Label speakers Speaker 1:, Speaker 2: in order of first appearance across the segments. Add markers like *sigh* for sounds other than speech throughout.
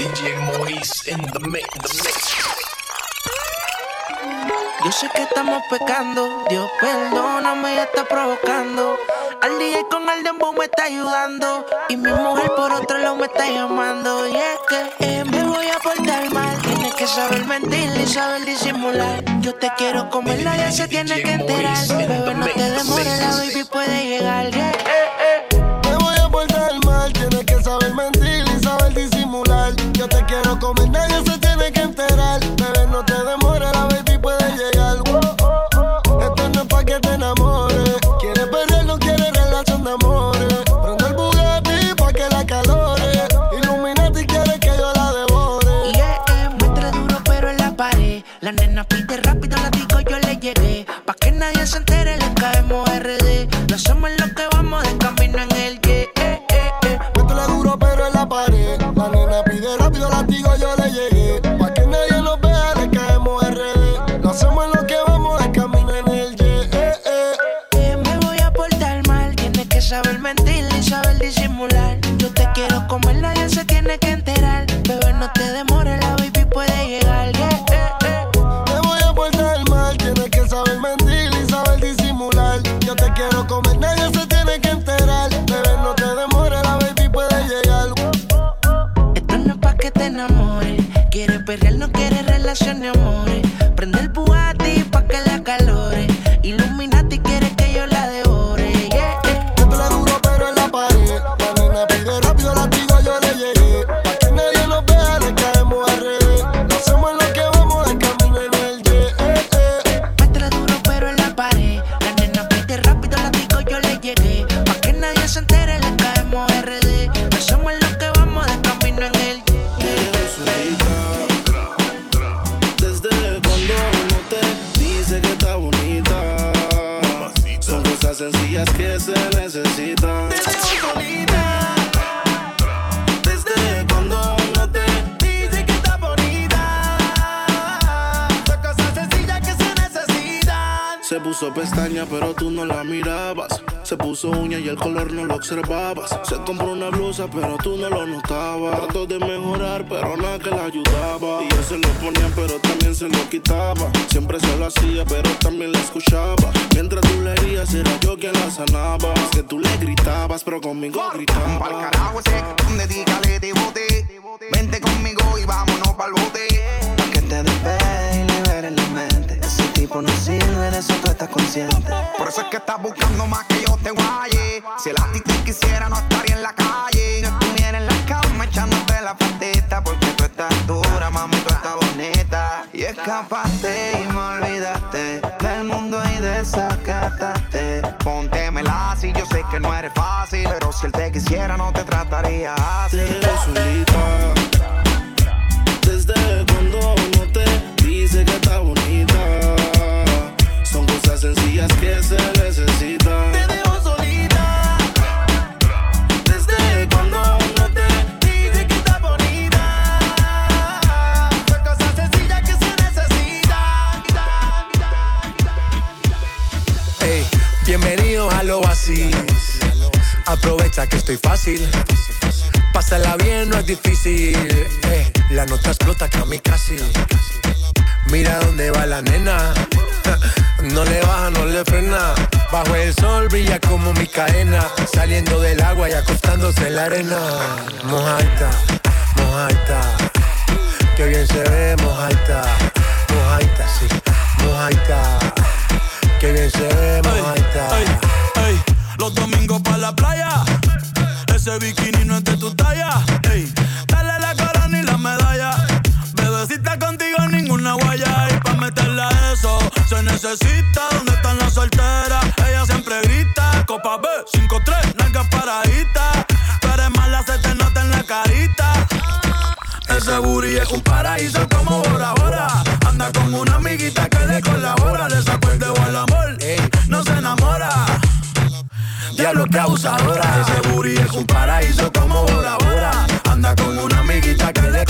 Speaker 1: DJ Maurice in the mix. The mix.
Speaker 2: Yo sé que estamos pecando, Dios perdóname, ya está provocando. Al día con el dembow me está ayudando. Y mi mujer por otro lado me está llamando. Y es que eh, me voy a portar mal. Tienes que saber mentir y saber disimular. Yo te quiero comer, nadie se tiene que enterar. Bebé, no te demores, la baby puede llegar. Yeah, eh, eh.
Speaker 3: Me voy a portar mal, tienes que saber mentir quiero comer,
Speaker 4: tú no la mirabas. Se puso uña y el color no lo observabas. Se compró una blusa, pero tú no lo notabas. Trató de mejorar, pero nada que la ayudaba. Y él se lo ponía, pero también se lo quitaba. Siempre se lo hacía, pero también la escuchaba. Mientras tú le herías, era yo quien la sanaba. Es que tú le gritabas, pero conmigo
Speaker 5: Pa'l
Speaker 4: gritaba.
Speaker 5: carajo ese, dedícale de bote. Vente conmigo y vámonos pa'l bote.
Speaker 6: Pa' que te despegue liberes la mente. Ese tipo no sirve, de eso tú estás consciente.
Speaker 5: Por eso es que estás buscando más que yo te guaye. Si el a ti te quisiera, no estaría en la calle.
Speaker 6: Estuviera en la cama echándote la patita porque tú estás dura, mami, tú estás bonita. Y escapaste y me olvidaste del mundo y desacataste.
Speaker 5: Póntemela si yo sé que no eres fácil. Pero si él te quisiera, no te trataría así.
Speaker 4: Solita. Dice que está bonita. Son cosas sencillas que se necesitan. Te dejo solita. Desde cuando uno te dice que está bonita.
Speaker 5: Son cosas sencillas que se necesitan.
Speaker 7: Ey, bienvenidos a lo Oasis. Aprovecha que estoy fácil. Pásala bien, no es difícil. Ey, la nota explota casi. Mira dónde va la nena. *laughs* No le baja, no le frena. Bajo el sol brilla como mi cadena. Saliendo del agua y acostándose en la arena. Mojaita, mojaita. Que bien se ve, mojaita. Mojaita, sí, mojaita. Que bien se ve, mojaita.
Speaker 8: Ey, ey, los domingos para la playa. Ese bikini no es de tu talla. Ey, se necesita. ¿Dónde están las solteras? Ella siempre grita. Copa B, 5-3, nalgas paraditas. Tú eres mala, se te nota en la carita. Ese booty es un paraíso como Bora Bora. Anda con una amiguita que le colabora. Le sacó el dedo al amor, no se enamora. Diablo que abusadora. Ese booty es un paraíso como Bora Bora. Anda con una amiguita que le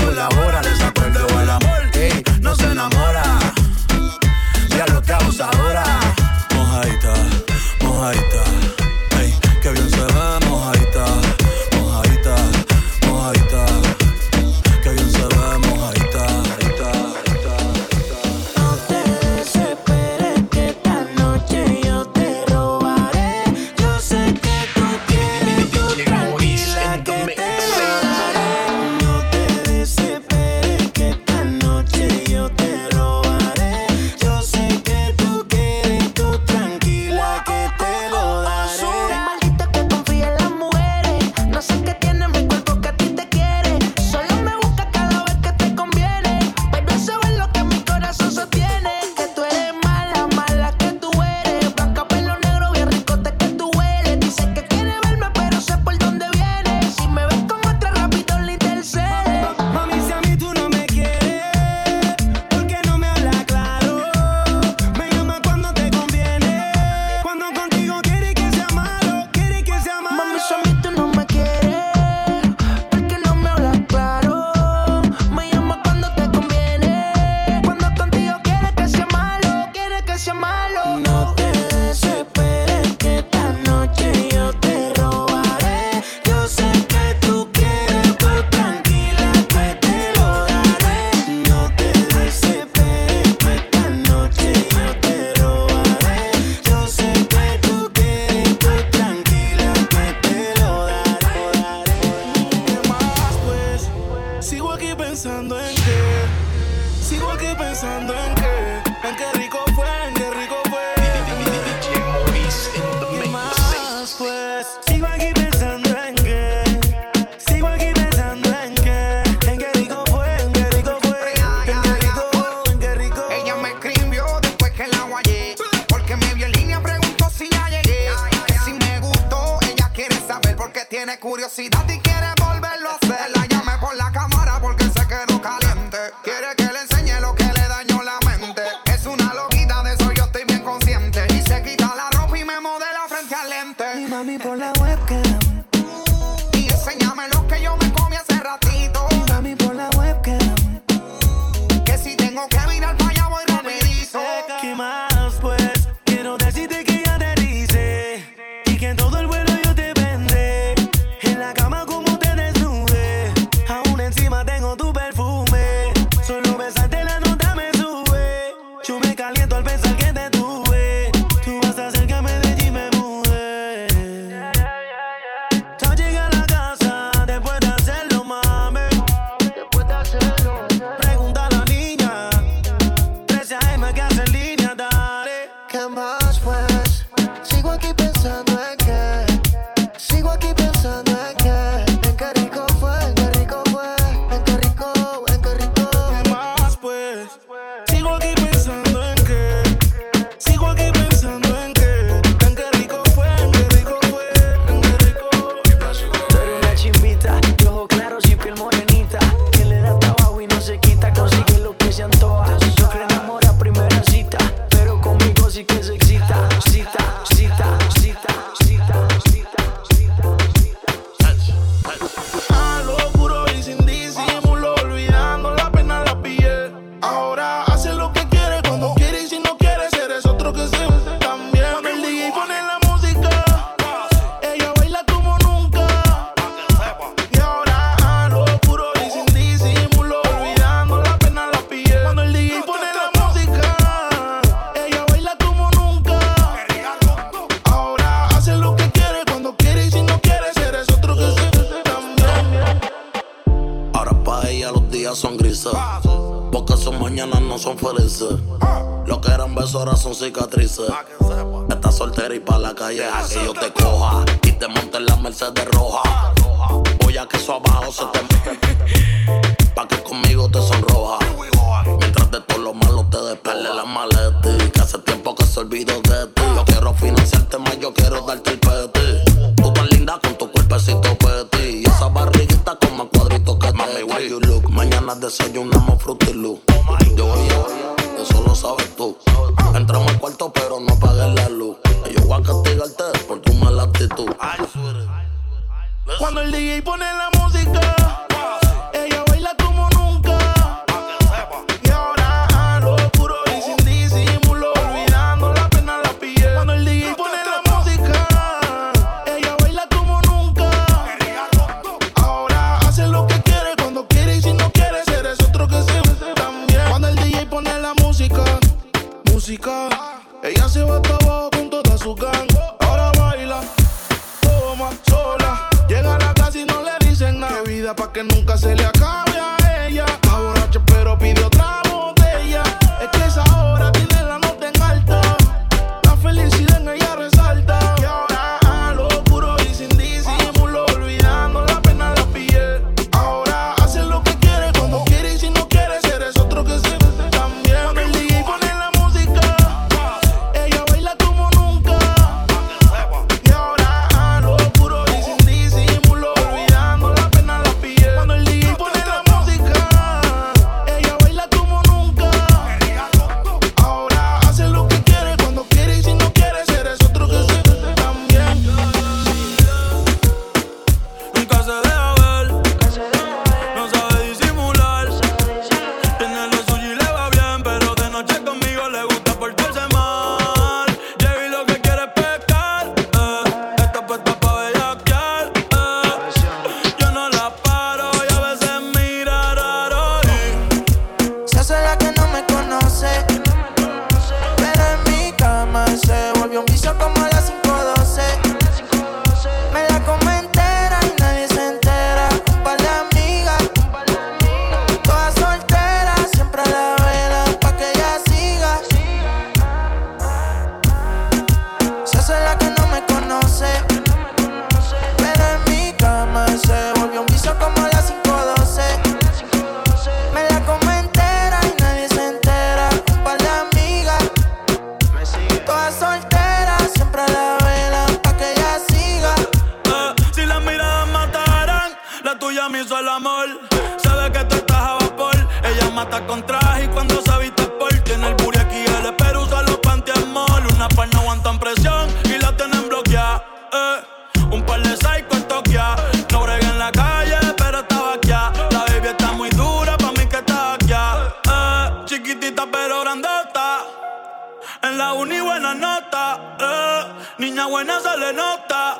Speaker 2: niña
Speaker 8: buena se le nota,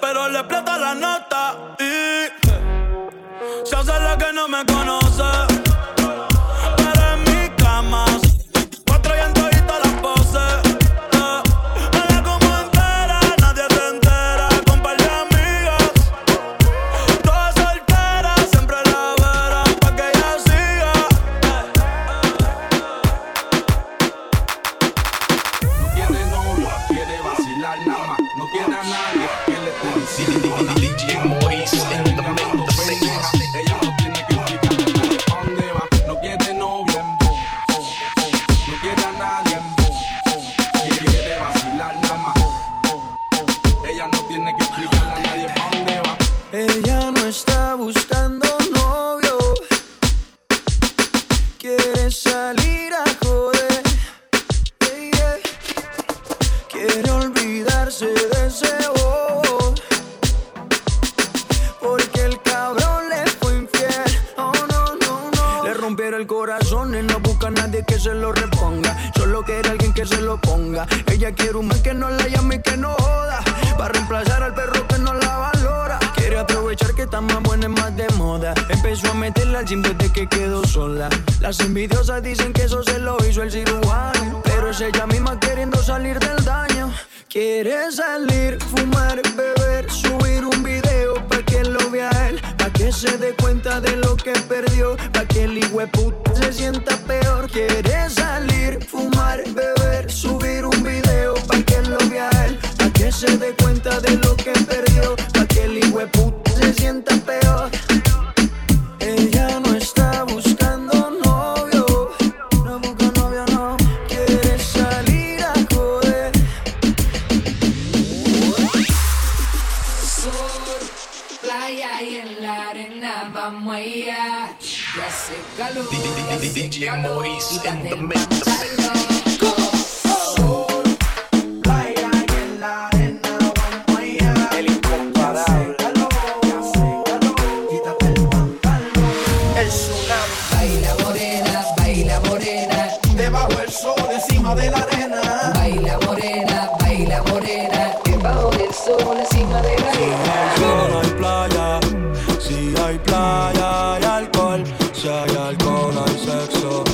Speaker 8: pero le plata la nota y se hace la que no me conoce.
Speaker 9: debajo
Speaker 10: del sol, encima.
Speaker 8: Si hay playa, si hay playa hay alcohol, si hay alcohol hay sexo.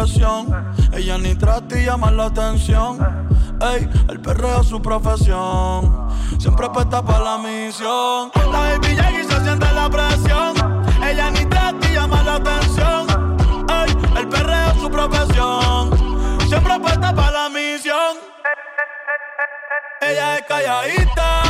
Speaker 8: Ella ni trata y llama la atención. Ey, el perreo es su profesión. Siempre apuesta para la misión. La baby y se siente la presión. Ella ni trata y llama la atención. Ey, el perreo es su profesión. Siempre apuesta para la misión. Ella es calladita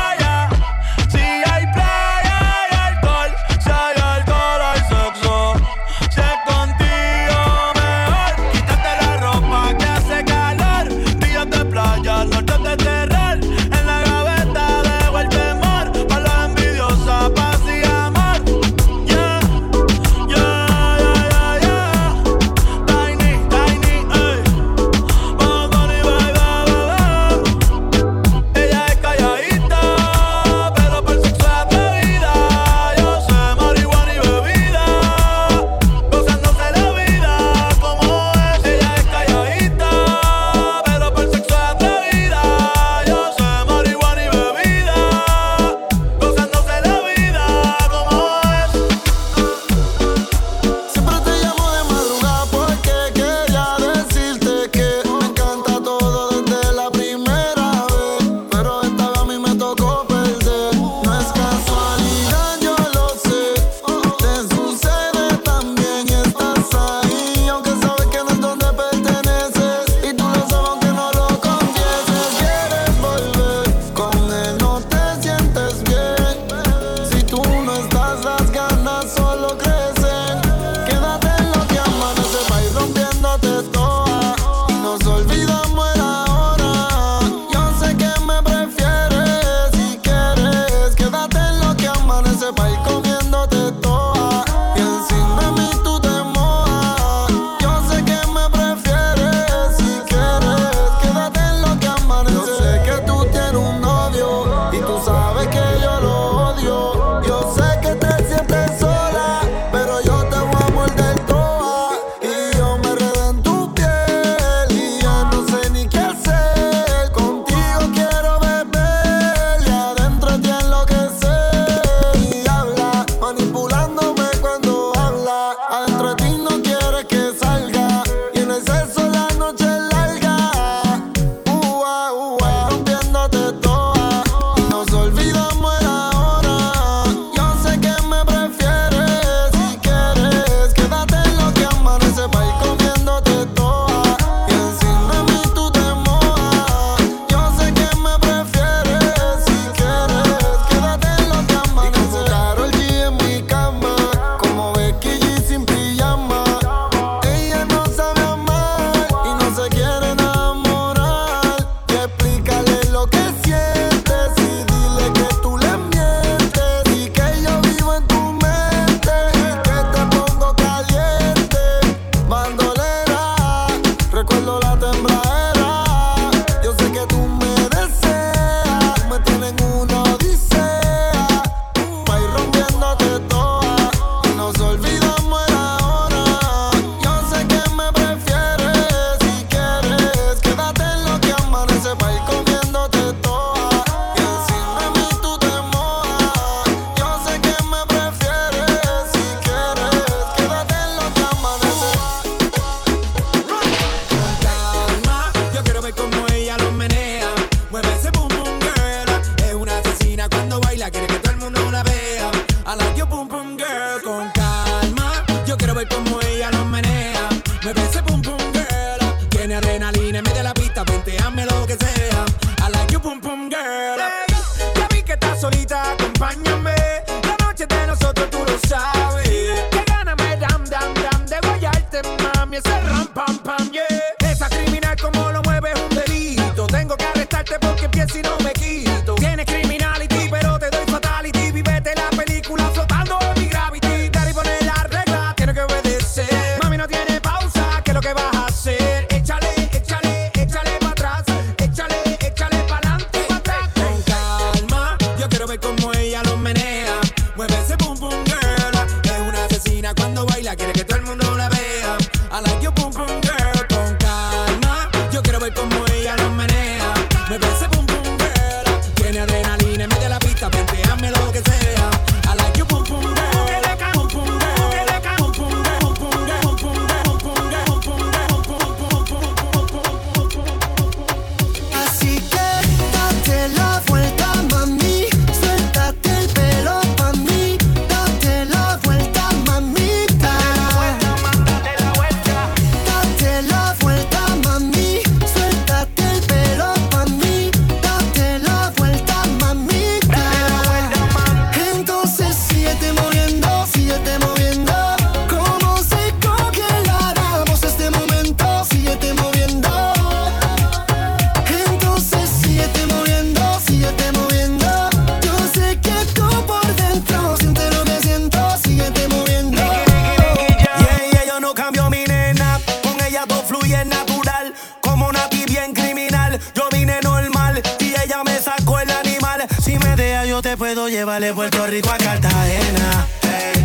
Speaker 11: Te puedo llevar de Puerto Rico a Cartagena.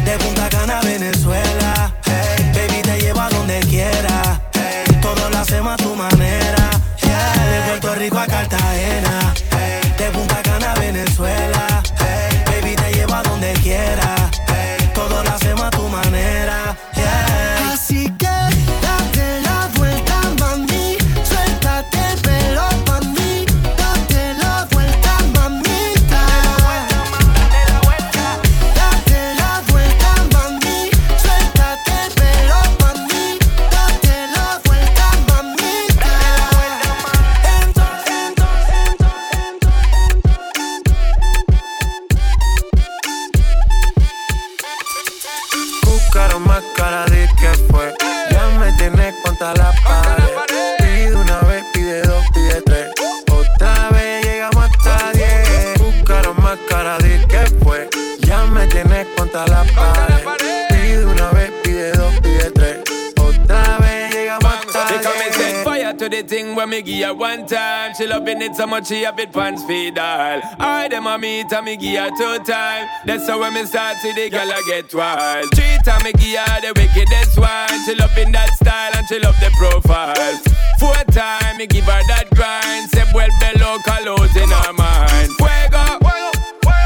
Speaker 11: De Punta Cana a Venezuela. Baby, te llevo a donde quiera. Hey, todo lo hacemos a tu manera. Yeah, de Puerto Rico a Cartagena.
Speaker 12: Loving it so much she have it pants feed all. I them a meet and me give her two time. That's how when me start see the girl I get wild. Three time me give her the wickedest one. She loving that style and she love the profile. Four time me give her that grind. Say well below colors in her mind. Fuego,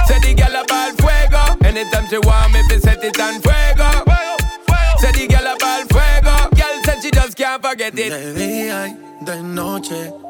Speaker 12: say the girl about fuego. Anytime she want me, fi set it on fuego. Say the girl about fuego. Girl said she just can't forget it.
Speaker 7: De día y de noche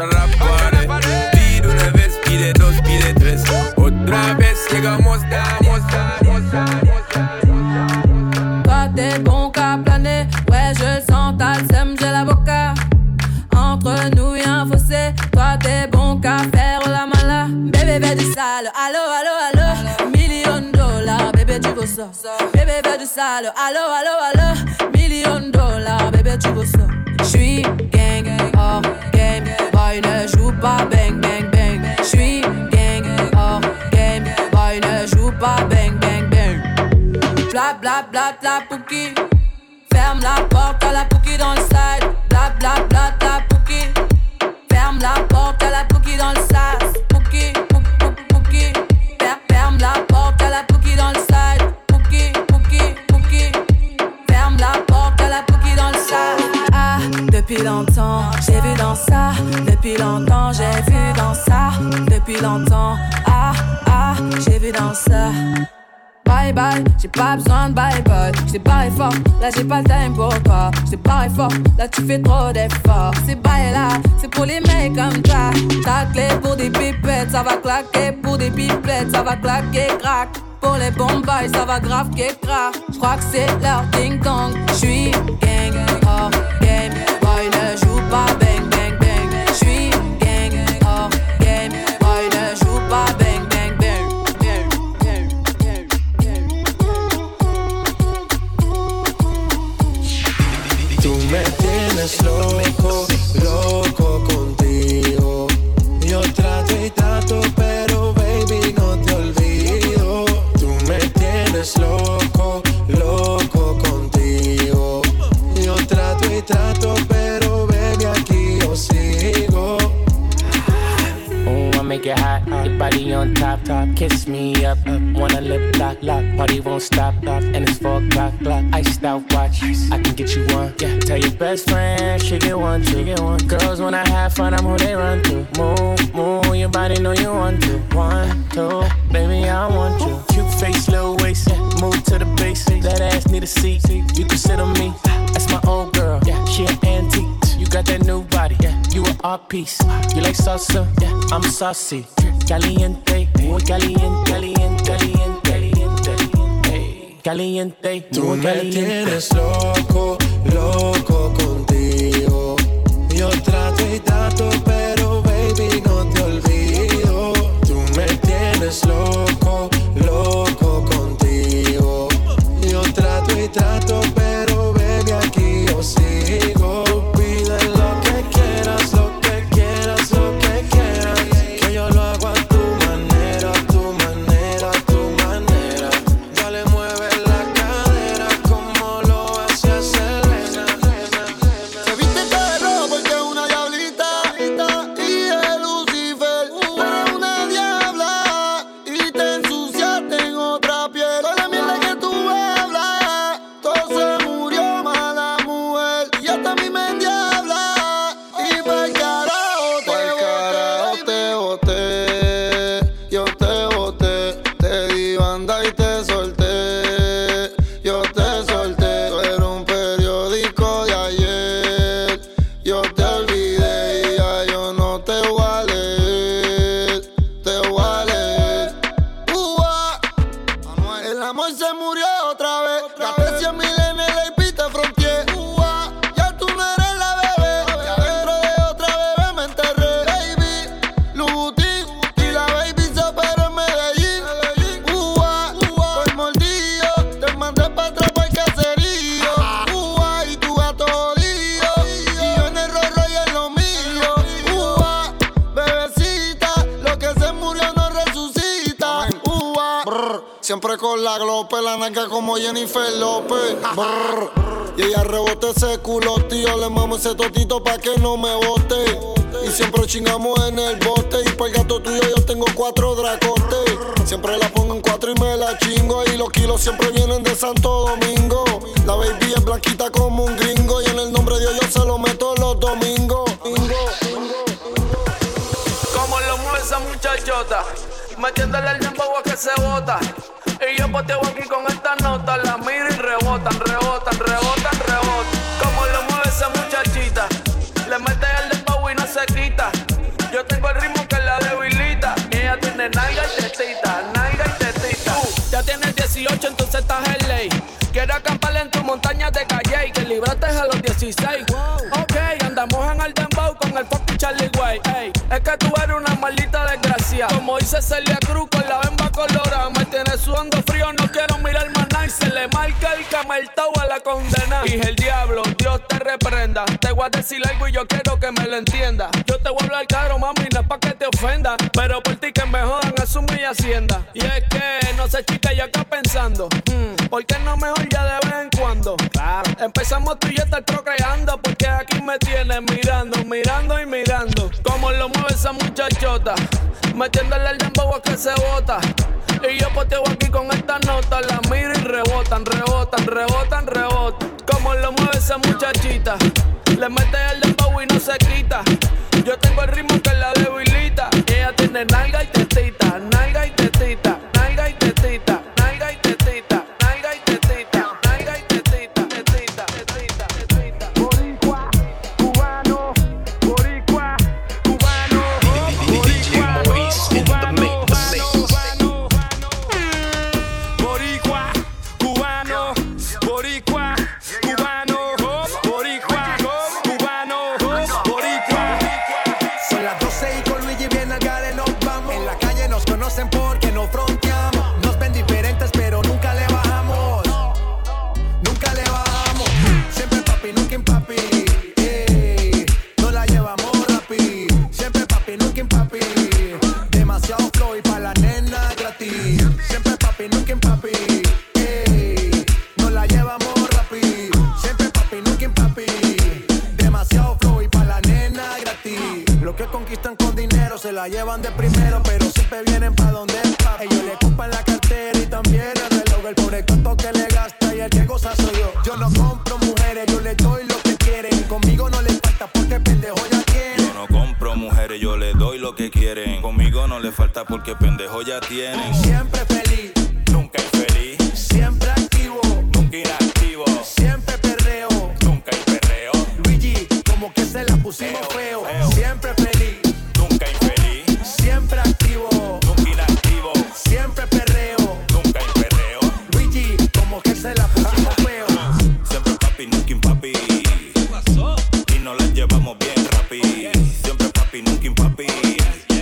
Speaker 12: La pared. Pide una vez, pide dos, pide tres. Otra
Speaker 13: Toi t'es bon qu'à planer, ouais je sens, seum, j'ai l'avocat. Entre nous y a un fossé, toi t'es bon qu'à faire la mala. Bébé fais du sale, allo allo allo, million dollars, bébé tu veux ça. Bébé fais du sale, allo allo allo, million dollars, bébé tu veux ça. J'suis pas bang bang bang. J'suis gang, hors game, boy ne joue pas bang bang bang. Bla bla bla bla pouki. Ferme la porte à la pouki dans le side. Bla bla bla bla pouki. Ferme la porte à la pouki dans le sas. Pouki, pouki, pouki, pouki. Fer- Ferme la porte à la pouki dans le side. Pouki, pouki, pouki. Ferme la porte à la pouki dans le depuis longtemps. J'ai vu dans ça, depuis longtemps. J'ai vu dans ça, depuis longtemps. Ah, ah, j'ai vu dans ça. Bye bye, j'ai pas besoin de bye bye. J't'ai parlé fort, là j'ai pas le time pour toi. J't'ai parlé fort, là tu fais trop d'efforts. C'est bye là, c'est pour les mecs comme ça. Ta clé pour des pipettes, ça va claquer. Pour des pipettes, ça va claquer, crack. Pour les bombes, ça va grave Je J'crois que c'est leur ding dong. J'suis gang, hors game.
Speaker 3: Tienes loco, loco
Speaker 14: On top, top. Kiss me up, up. Wanna lip lock, lock. Party won't stop, stop. And it's four o'clock, clock. Iced out watch. I can get you one. Yeah. Tell your best friend she get one, she get one. Girls when I have fun, I'm who they run to. Move, move. Your body know you want to. One, two, baby I want you. Cute face, little waist. Yeah. Move to the basics. That ass need a seat. You can sit on me. That's my old girl. Yeah. She an antique. You got that new body. Yeah. You an art piece. You like salsa? Yeah. I'm saucy. Caliente, muy caliente, caliente, caliente, caliente, caliente,
Speaker 3: Tú me
Speaker 14: caliente.
Speaker 3: tienes loco, loco
Speaker 15: 6. Ok, andamos en el dembow con el fucking Charlie Way. Es que tú eres una maldita desgracia. Como dice Celia Cruz con la bemba colorada. Me tiene sudando frío, no quiero mirar más nada. Y se le marca el camartao a la condena. Dije el diablo, Dios te reprenda. Te voy a decir algo y yo quiero que me lo entienda. Yo te vuelvo al caro, mami, no es pa' que te ofenda. Pero por ti que me jodan, es mi hacienda. Y es que no sé, chica, yo acá pensando. Mm, ¿Por qué no me mejor Empezamos tú y yo estar procreando. Porque aquí me tienes mirando, mirando y mirando. Como lo mueve esa muchachota. Metiéndole el dembow a que se bota. Y yo poteo aquí con esta nota. La miro y rebotan, rebotan, rebotan, rebotan. Como lo mueve esa muchachita. Le mete el
Speaker 7: dembow y no se quita. Yo tengo el ritmo que la debilita. Ella tiene nada la llevan de primero, pero siempre vienen pa' donde es papi. Ellos le ocupan la cartera y también el reloj. El pobre tonto que le gasta y el que goza soy yo. Yo no compro mujeres, yo le doy lo que quieren. Conmigo no le falta porque pendejo ya tiene.
Speaker 16: Yo no compro mujeres, yo le doy lo que quieren. Conmigo no le falta porque pendejo ya tienen.
Speaker 7: Siempre feliz,
Speaker 16: llevamos bien rapi. Siempre papi, nunca papi.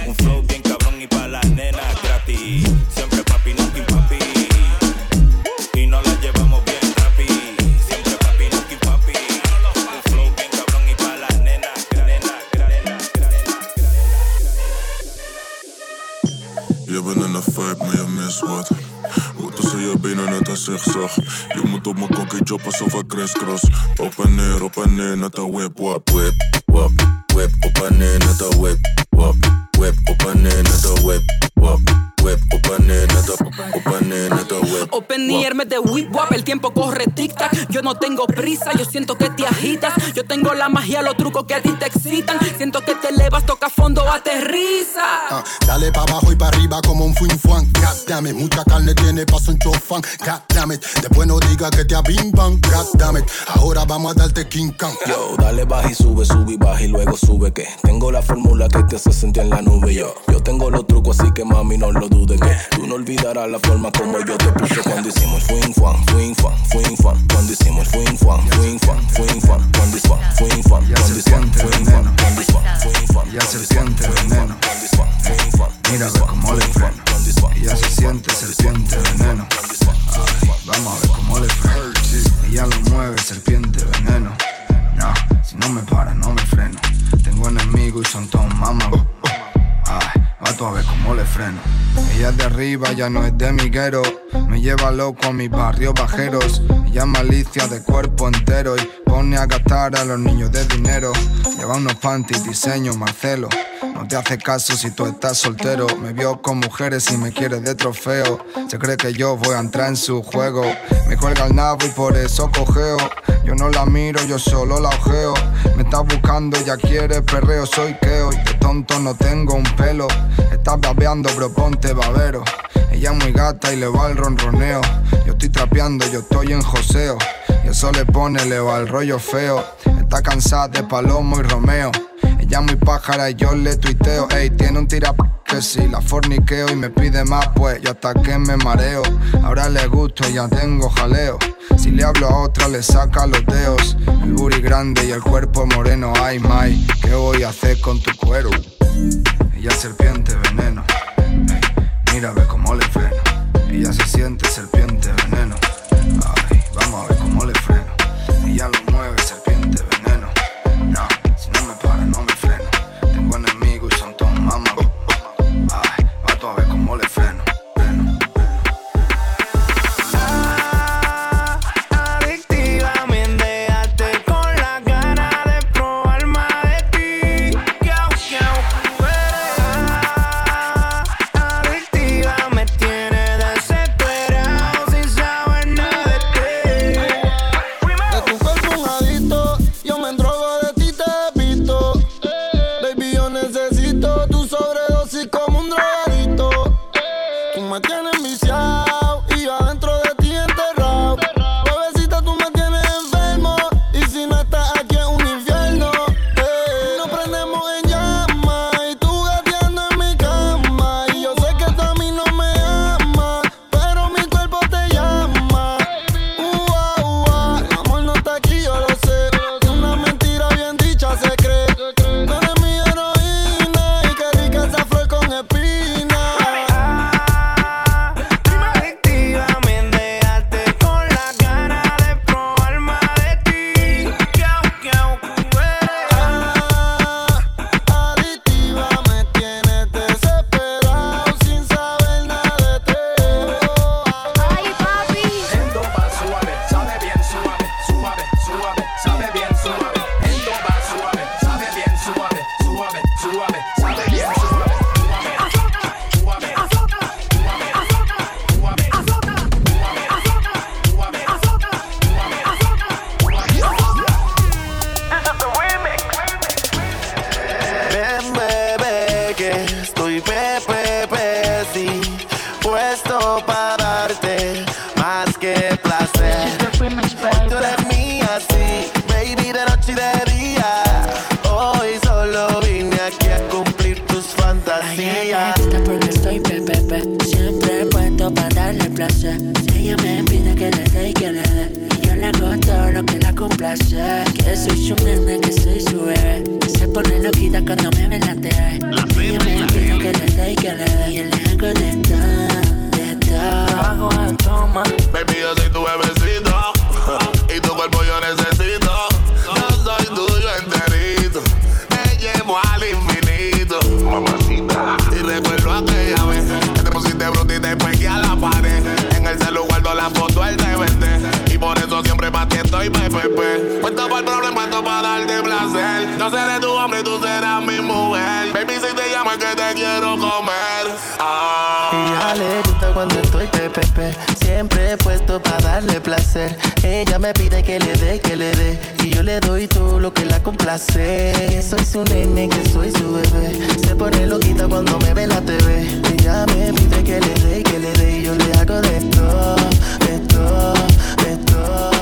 Speaker 16: Un flow bien cabrón y pa' las nenas gratis. Siempre papi, nunca papi. Y nos la llevamos bien rapi. Siempre papi, nunca papi. Un flow bien cabrón y pa' las nenas
Speaker 17: Je bent in een vibe, maar je mist wat. Hoe tussen je benen net een zigzag. Je moet op mijn kokkie job alsof ik crisscross. Op whip. Whip, whip, op en neer, net een whip, wap. Whip, op en neer, net een whip, wap. Whip, op en neer, net een, op en neer, net een whip.
Speaker 18: Open me de whip wap, el tiempo corre tic tac. Yo no tengo prisa, yo siento que te agitas. Yo tengo la magia, los trucos que a ti te excitan. Siento que te elevas, toca fondo, aterriza.
Speaker 19: Ah, dale pa' abajo y pa' arriba como un fuin damn it, mucha carne tiene paso un chofán. God damn it, después no diga que te abimban. God damn it, ahora vamos a darte King Kong.
Speaker 20: Yo, dale baja y sube, sube y baja y luego sube que tengo la fórmula que te hace sentir en la nube. Yo, yo tengo los trucos así que mami no lo dudes que tú no olvidarás la forma como yo te puse cuando hicimos el fuin fan, fuin fan, fuin fan, cuando hicimos el fuin fan, fuin fan, fuin fan, cuando hicimos fuin fan, cuando hicimos fuin fan, cuando hicimos fuin fan,
Speaker 21: Ya se siente veneno. Mira cómo le. Y ya se siente serpiente veneno. Vamos a ver cómo le. Y ya lo mueve serpiente veneno. No, si no me para, no me freno. Tengo enemigos y son todos mamá. Ay, va tú a ver cómo le freno. Ella es de arriba, ya no es de miguero. Me lleva loco a mis barrios bajeros. Ella es malicia de cuerpo entero y pone a gastar a los niños de dinero. Lleva unos panties, diseño Marcelo. No te hace caso si tú estás soltero. Me vio con mujeres y me quiere de trofeo. Se cree que yo voy a entrar en su juego. Me cuelga el nabo y por eso cojeo. Yo no la miro, yo solo la ojeo. Me está buscando, ya quiere perreo, soy keo. Y de tonto no tengo un pelo. Estás babeando, bro, ponte babero. Ella es muy gata y le va el ronroneo. Yo estoy trapeando, yo estoy en joseo. Y eso le pone, le va el rollo feo. Está cansada de Palomo y Romeo. Ella es muy pájara y yo le tuiteo. Ey, tiene un tira que si la forniqueo y me pide más, pues yo hasta que me mareo. Ahora le gusto, ya tengo jaleo. Si le hablo a otra, le saca los dedos. El booty grande y el cuerpo moreno. Ay, my, ¿qué voy a hacer con tu cuero? Ella serpiente veneno. Mira, ve cómo le freno. Ella se siente serpiente veneno.
Speaker 3: que
Speaker 4: soy su bebé. Se pone loquita cuando me ve la TV. La y me imagino que le dé y que le dé.
Speaker 11: Ella me pide que le dé, que le dé. Y yo le doy todo lo que la complace. Soy su nene, que soy su bebé. Se pone loquita cuando me ve la TV. Ella me pide que le dé, que le dé. Y yo le hago de todo, de todo, de todo.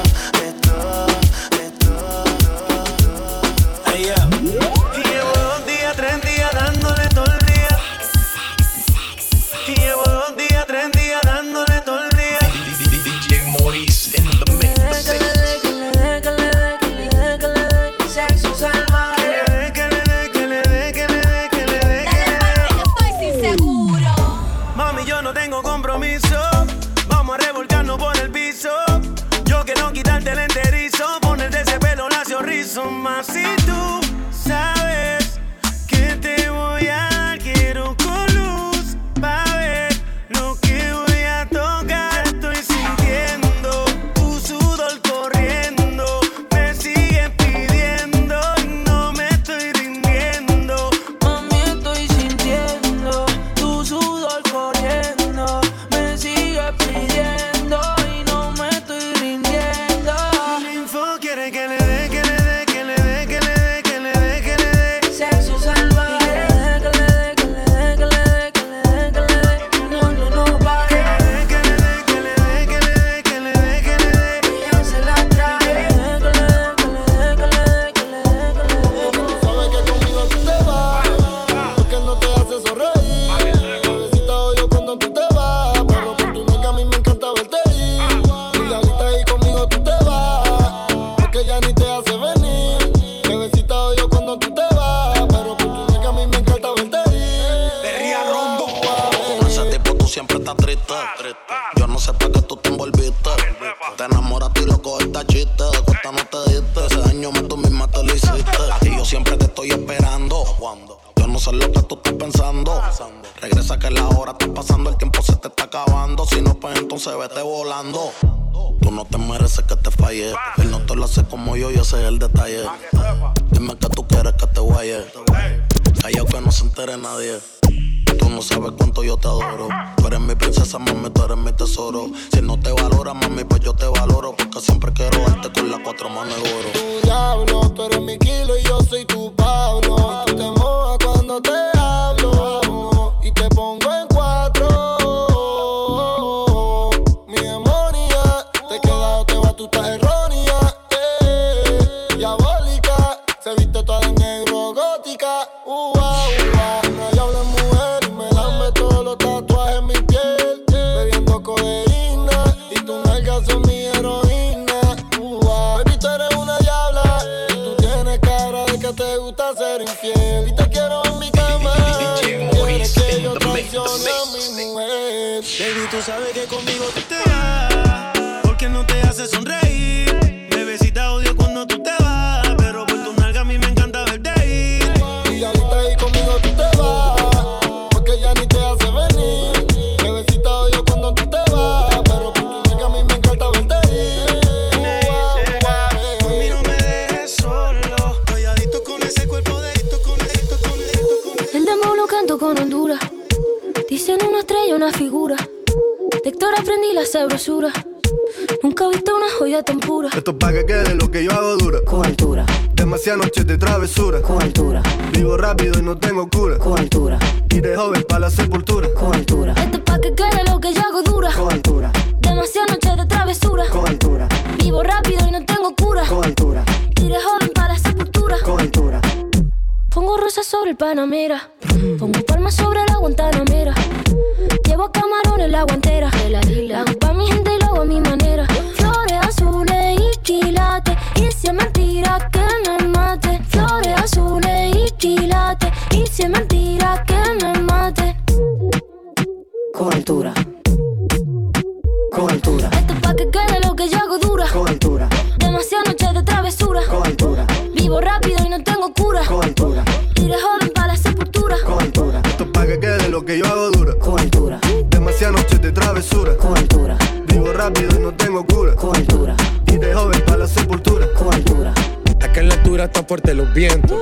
Speaker 22: Tú no
Speaker 3: te
Speaker 23: mereces que te falle. Él no te lo hace como yo, yo sé el detalle. Dime que tú quieres que te guaye. Callao que no se entere nadie. Tú no sabes cuánto yo te adoro. Tú eres mi princesa, mami, tú eres mi tesoro. Si no te valora, mami, pues yo te valoro. Porque siempre quiero darte con las cuatro manos de oro.
Speaker 3: Tu diablo, tú eres mi kilo y yo soy tu Pablo. Y tú te cuando te hablo.
Speaker 24: esto es para
Speaker 15: fuerte los vientos.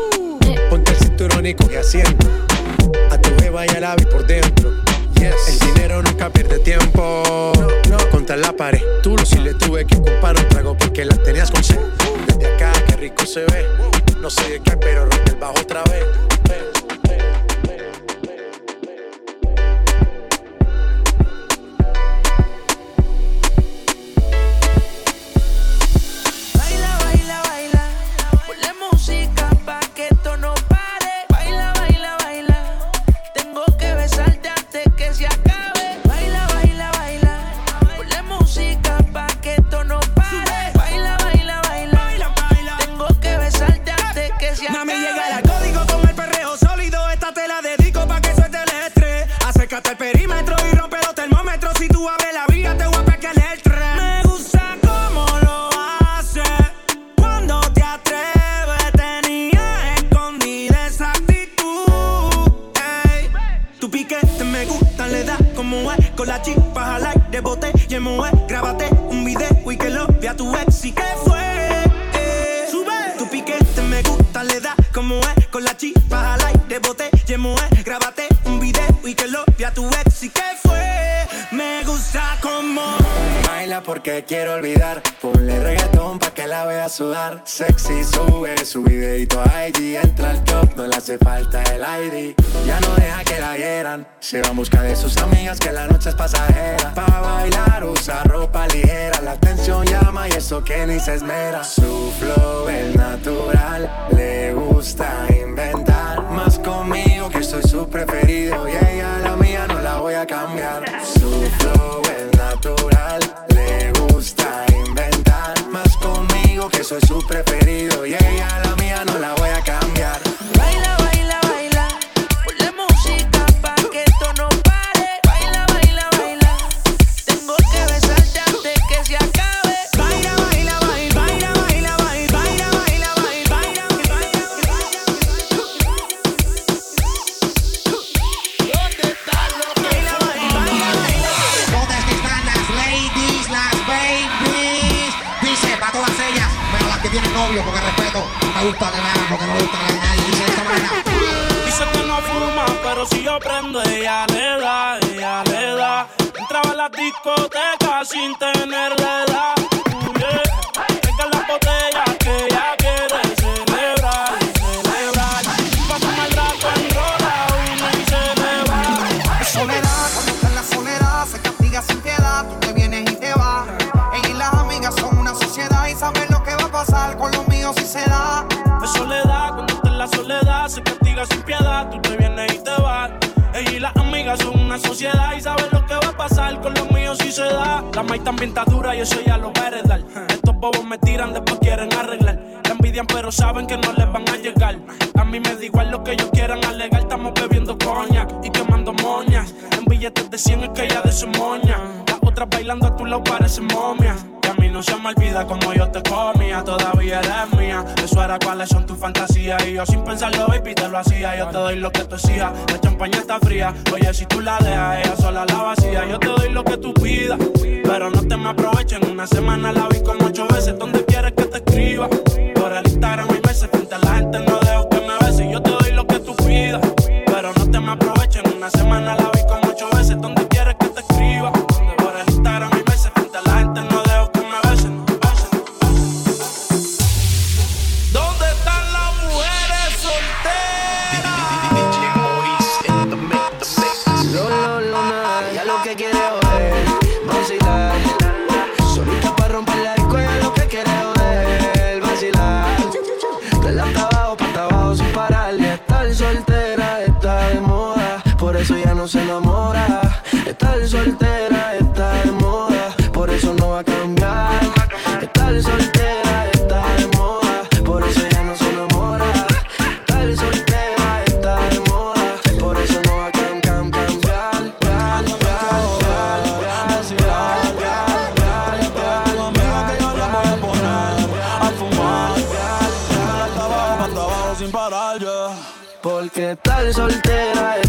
Speaker 15: soltera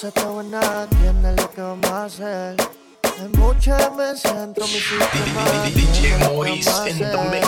Speaker 15: se traba en
Speaker 25: nada, que
Speaker 26: vamos a hacer. En muchas me centro, mi sistema.
Speaker 27: DJ en the mix.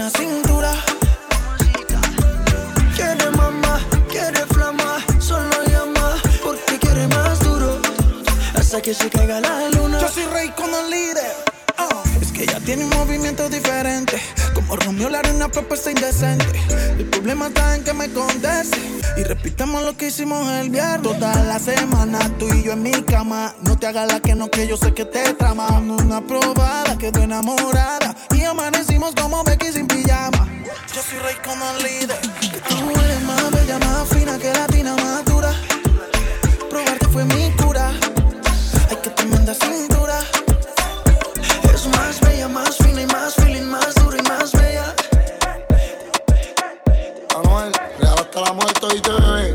Speaker 9: fina cintura. Quiere mamá, quiere flama, solo llama porque quiere más duro. Hasta que se caiga la luna. Yo soy rey con el líder. Ella tiene un movimiento diferente. Como
Speaker 28: Romeo le una propuesta indecente. El problema está en que me conteste. Y repitamos lo que hicimos el viernes. Toda la semana tú y yo en mi cama. No te hagas la que no, que yo sé que te trama. Dando una probada, quedo enamorada. Y amanecimos como Becky sin pijama. Yo soy rey como el líder. Que tú eres más bella, más fina que latina, más dura. Probarte fue mi cura. Hay que te manda cintura. Más bella, más fina y más feeling, más dura y más bella.
Speaker 3: Anuel, real hasta la muerte y te bebé.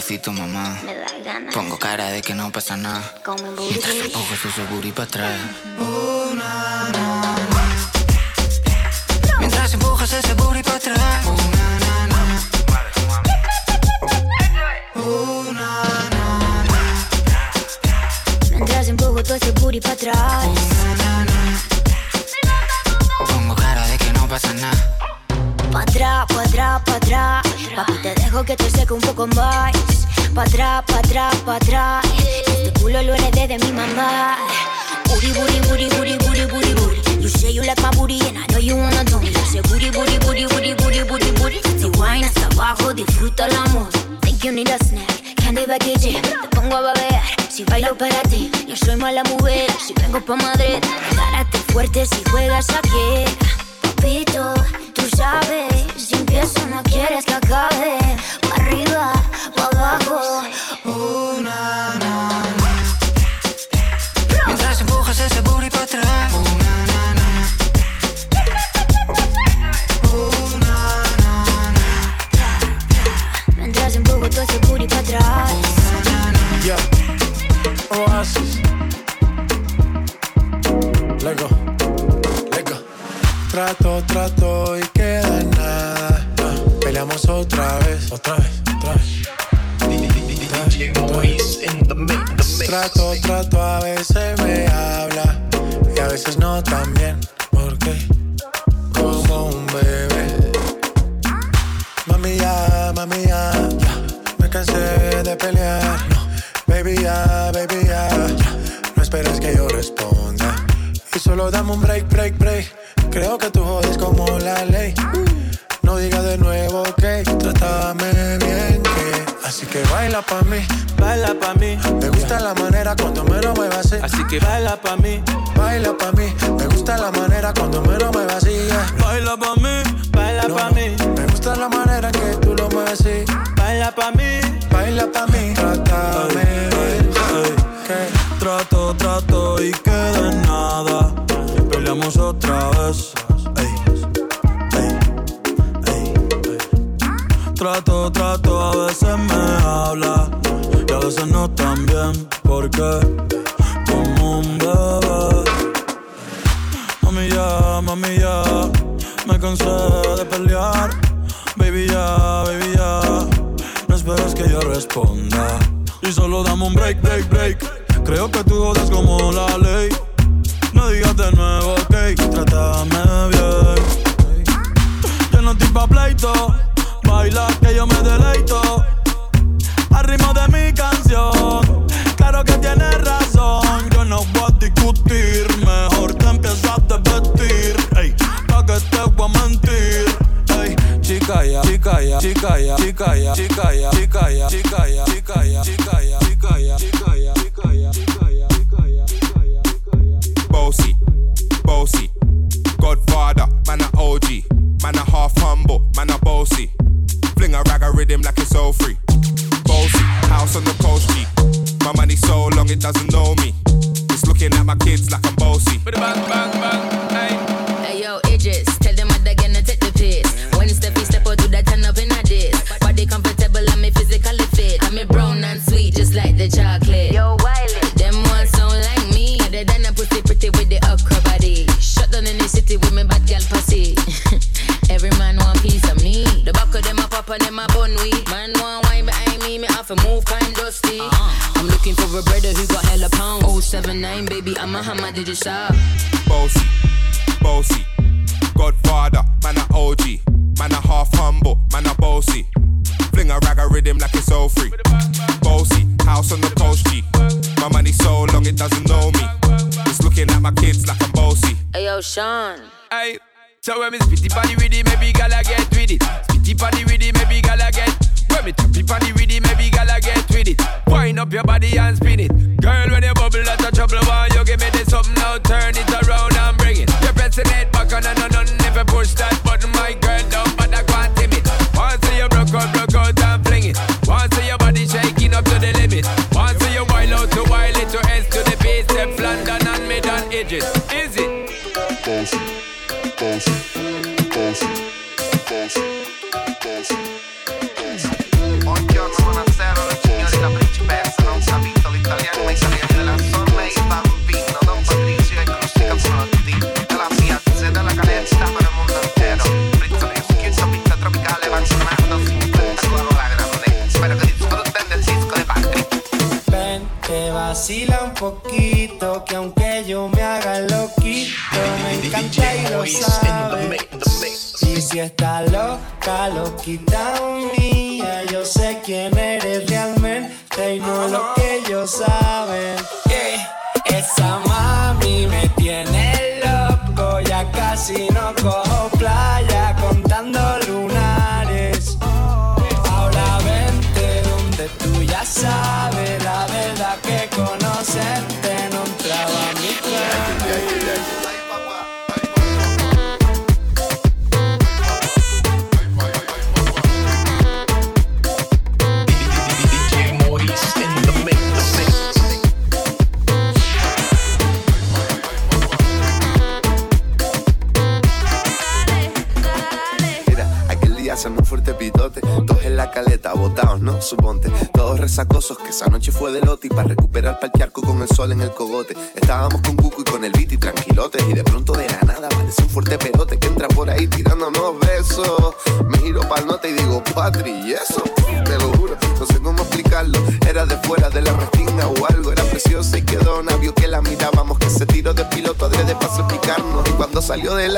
Speaker 29: Bailo quietecito, mamá. Pongo cara de que no pasa nada. Mientras empujo su seguro y para atrás. Mientras
Speaker 30: pa' atrás, pa' atrás. Este culo lo heredé de mi mamá. Booty, booty, booty, booty, booty, booty, booty. You say you like my booty and I know you wanna do me. Say booty, booty, booty, booty, booty, booty, booty. Si wine hasta abajo, disfruta el amor. Think you need a snack, candy vacation. Te pongo a babear, si bailo para ti. Yo soy mala mujer, si vengo pa' Madrid. Agárrate fuerte si juegas aquí.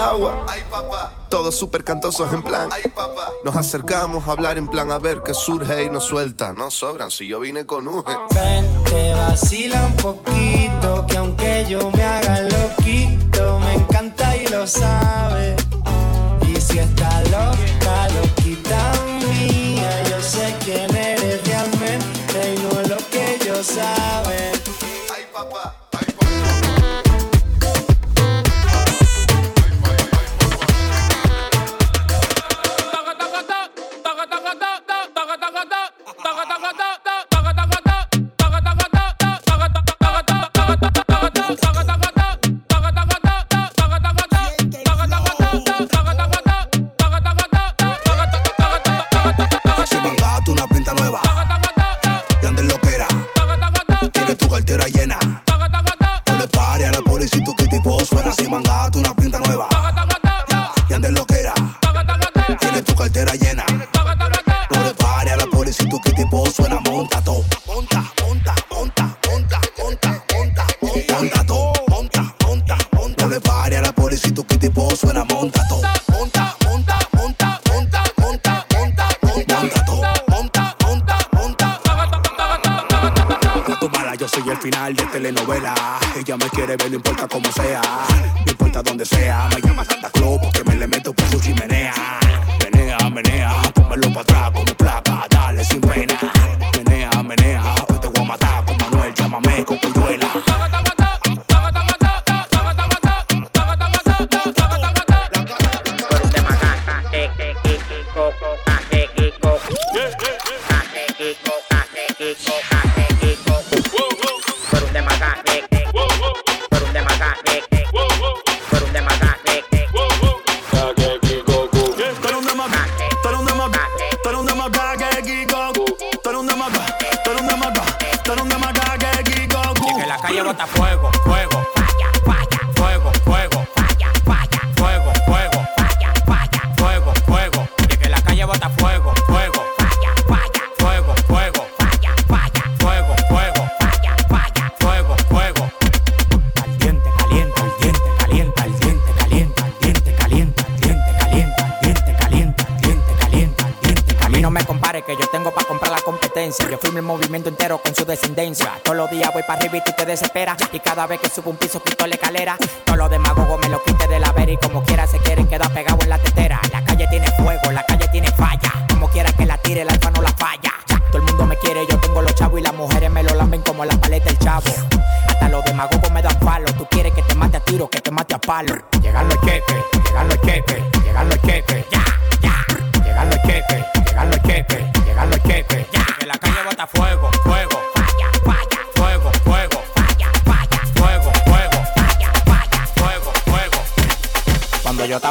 Speaker 31: agua. Todos súper cantosos en plan. Nos acercamos a hablar en plan a ver qué surge y nos suelta. No sobran si yo vine con Uge.
Speaker 32: Ven, te vacila un poquito, que aunque yo me haga loquito, me encanta y lo sabe. Y si está loca, lo
Speaker 33: quitamos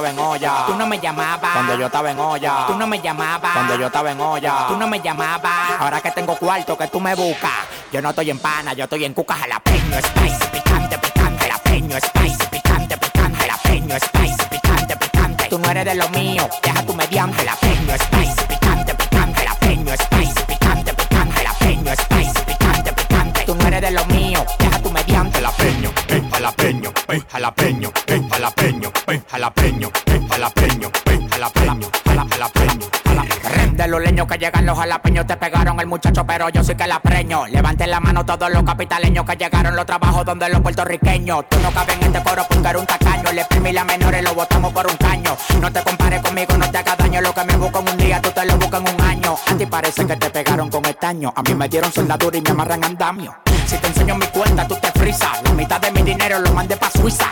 Speaker 33: estaba en olla, tú no me llamabas. Cuando yo estaba en olla, tú no me llamabas. Cuando yo estaba en olla, tú no me llamabas. Ahora que tengo cuarto que tú me buscas, yo no estoy en pana, yo estoy en cuca jalapeño, spicy, picante, picante, jalapeño, spicy, picante, picante, jalapeño, spicy, picante, picante. Tú no eres de lo mío, deja tu mediante, jalapeño, spicy, picante, picante, jalapeño, spicy, picante, picante, jalapeño, spicy, picante, picante. Tú no eres de lo mío, deja tu mediante, jalapeño, ey, jalapeño, ey, jalapeño, ey, jalapeño, ey, jalapeño, ey, jalapeño, ey, jalapeño, jala- jalapeño, jala- De los leños que llegan los jalapeños te pegaron el muchacho, pero yo sí que la preño. Levanten la mano todos los capitaleños que llegaron los trabajos donde los puertorriqueños. Tú no cabes en este coro porque eres un tacaño. Le y la menores lo botamos por un caño. No te compares conmigo, no te hagas daño. Lo que me busco en un día, tú te lo buscas en un año. A ti parece que te pegaron con estaño. A mí me dieron soldadura y me amarran andamio. Si te enseño mi cuenta, tú te frisas. La mitad de mi dinero lo mandé pa' Suiza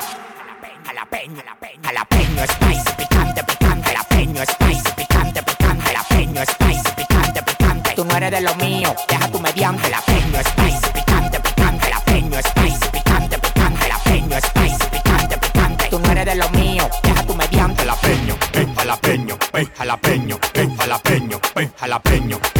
Speaker 33: pequeño spice, picante, picante, la peño spice, picante, picante, la peño spice, picante, picante. Tú no eres de lo mío, deja tu mediante la peño spice, picante, picante, la peño spice, picante, picante, la peño spice, picante, picante. Tú no eres de lo mío, deja tu mediante la peño, ven jalapeño, ven jalapeño, ven jalapeño, ven jalapeño.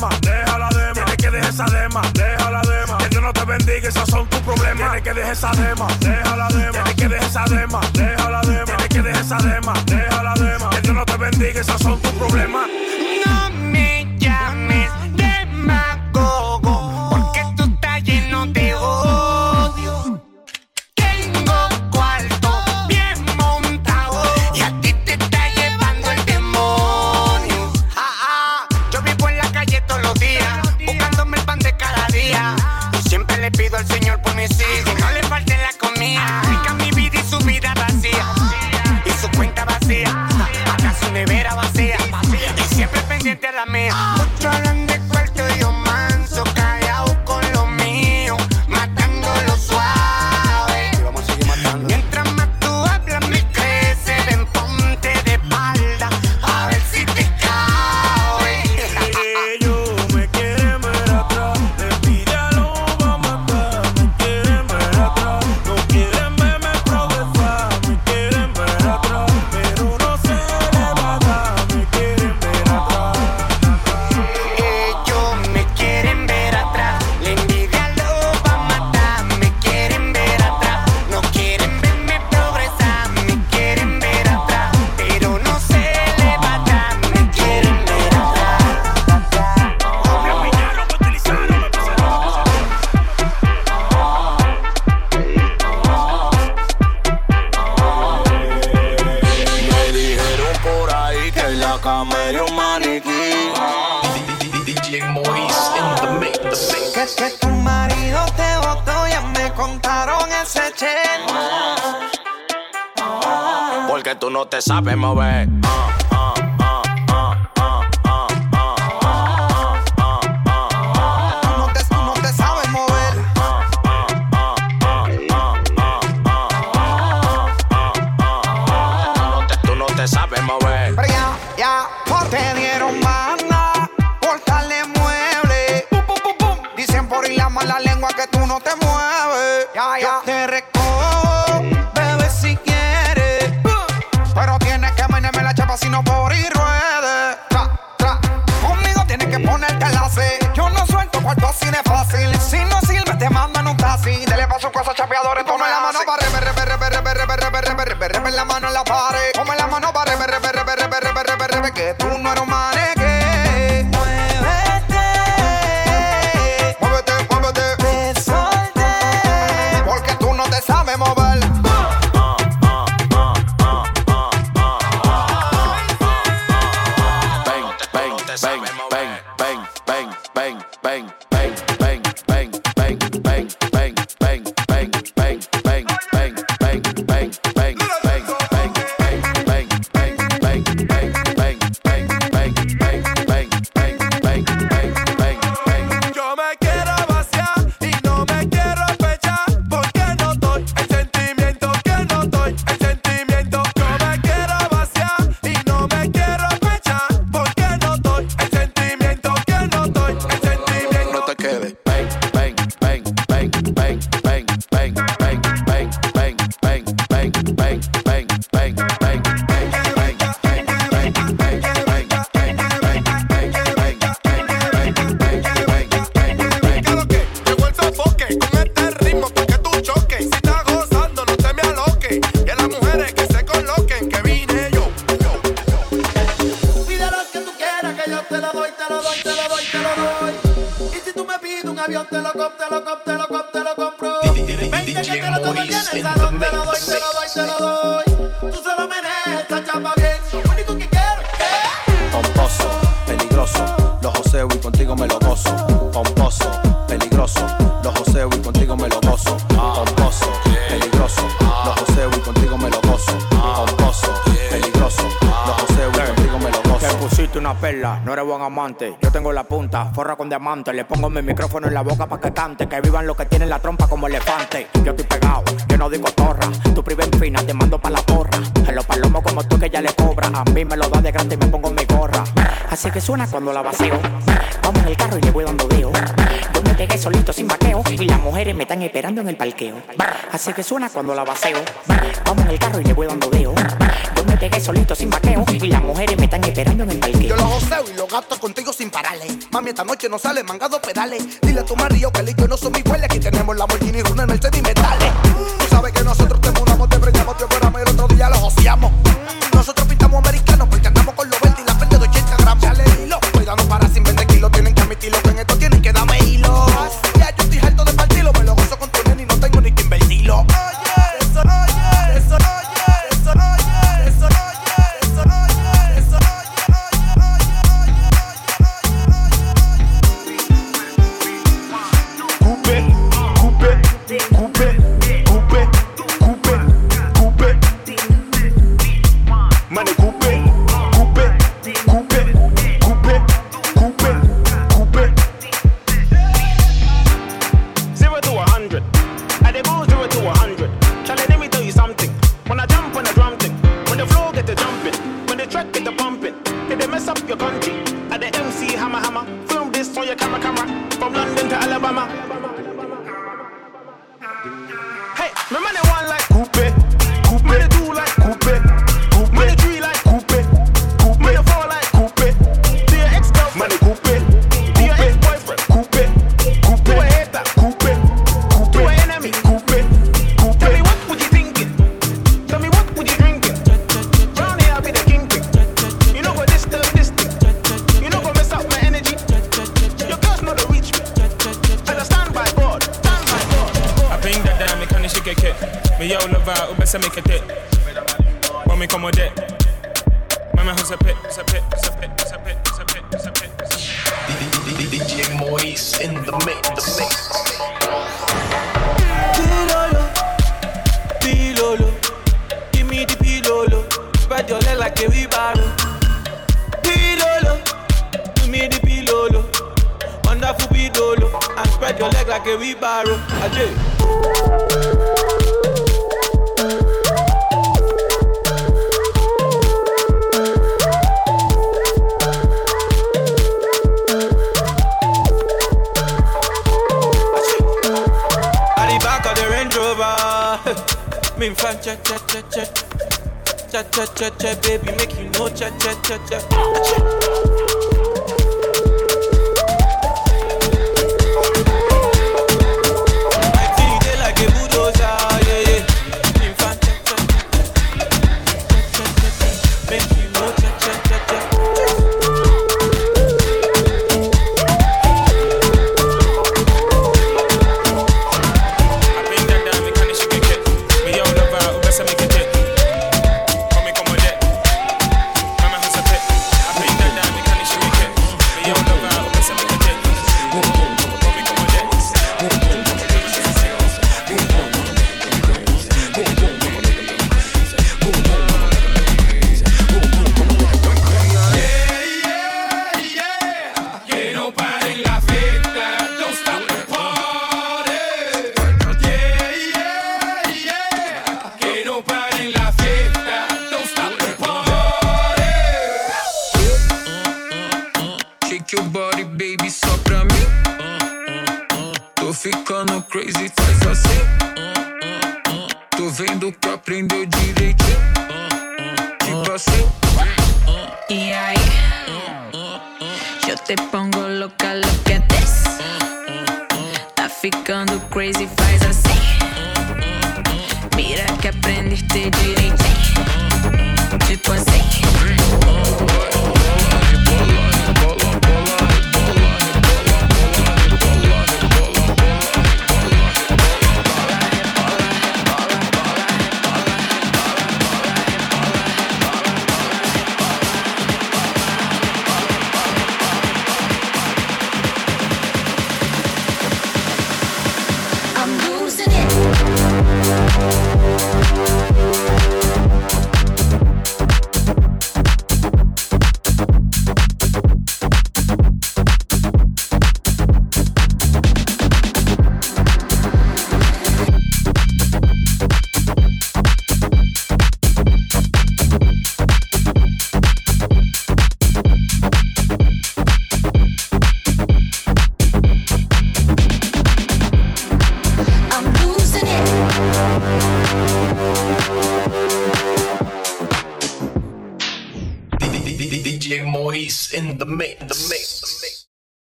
Speaker 34: dema, deja la
Speaker 35: dema. Tienes que dejar esa dema, deja la dema. Que Dios no te bendiga, esos son tus problemas. Tienes que dejar esa dema, deja la dema. Tienes que dejar esa dema, deja la dema. Tienes que dejar esa dema, deja la dema. Que Dios no te bendiga, esos son tus problemas.
Speaker 27: Yo no suelto cuarto cine fácil. Si no sirve, te mandan un taxi. Dele paso a casa chapeadores.
Speaker 33: Le pongo mi micrófono en la boca pa que cante. Que vivan los que tienen la trompa como elefante. Yo estoy pegado, yo no digo torra. Tu priva en fina, te mando pa' la porra. A los palomos como tú que ya le cobra. A mí me lo da de grande y me pongo mi gorra. Así que suena cuando la vacío. Vamos en el carro y le voy dando deo. Yo me pegué solito sin maqueo. Y las mujeres me están esperando en el parqueo. Así que suena cuando la vacío. Vamos en el carro y le voy dando deo. Yo me pegué solito sin maqueo. Y las mujeres me están esperando en el parqueo.
Speaker 11: Yo los joseo y los gasto contigo sin pararle. Mami, esta noche no sale, mangado pedales. Dile a tu marido que él y yo no somos iguales. Aquí tenemos la Lamborghini, Runa, Mercedes y metales. Tú sabes que nosotros te mudamos, te prendemos, te operamos y el otro día los ociamos. Nosotros pintamos americanos porque andamos.